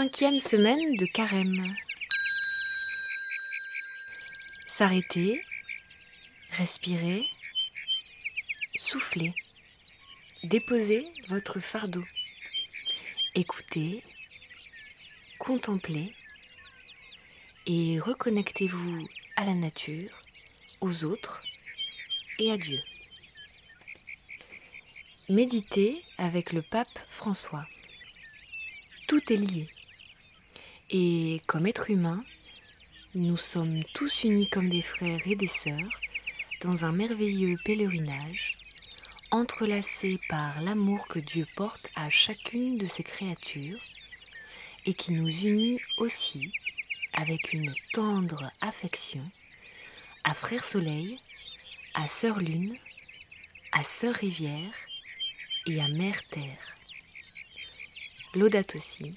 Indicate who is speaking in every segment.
Speaker 1: Cinquième semaine de carême. S'arrêter, respirer, souffler. Déposez votre fardeau. Écoutez, contemplez et reconnectez-vous à la nature, aux autres et à Dieu. Méditez avec le pape François. Tout est lié. Et comme être humain, nous sommes tous unis comme des frères et des sœurs dans un merveilleux pèlerinage, entrelacés par l'amour que Dieu porte à chacune de ses créatures et qui nous unit aussi avec une tendre affection à Frère Soleil, à Sœur Lune, à Sœur Rivière et à Mère Terre. L'audate aussi,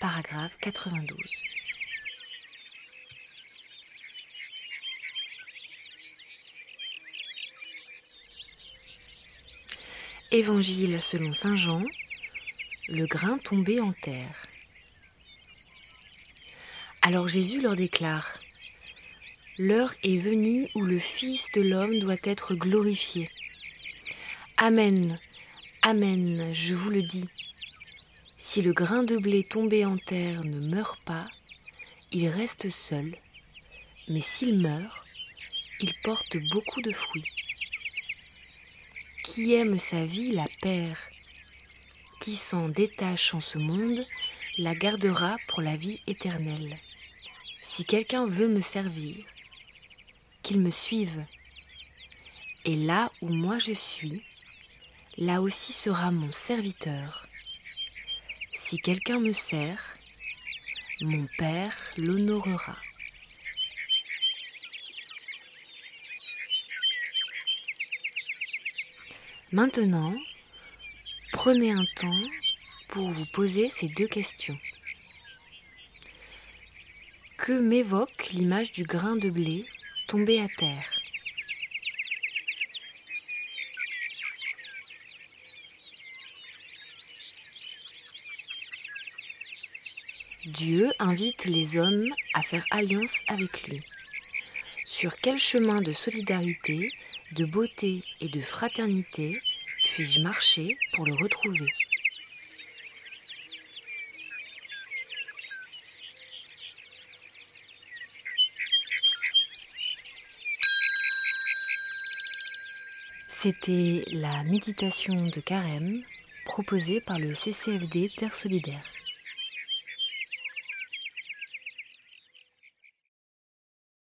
Speaker 1: paragraphe 92. Évangile selon Saint Jean, le grain tombé en terre. Alors Jésus leur déclare, L'heure est venue où le Fils de l'homme doit être glorifié. Amen, Amen, je vous le dis. Si le grain de blé tombé en terre ne meurt pas, il reste seul, mais s'il meurt, il porte beaucoup de fruits. Qui aime sa vie la perd, qui s'en détache en ce monde la gardera pour la vie éternelle. Si quelqu'un veut me servir, qu'il me suive. Et là où moi je suis, là aussi sera mon serviteur. Si quelqu'un me sert, mon Père l'honorera. Maintenant, prenez un temps pour vous poser ces deux questions. Que m'évoque l'image du grain de blé tombé à terre? Dieu invite les hommes à faire alliance avec lui. Sur quel chemin de solidarité, de beauté et de fraternité puis-je marcher pour le retrouver? C'était la méditation de carême proposée par le CCFD Terre Solidaire.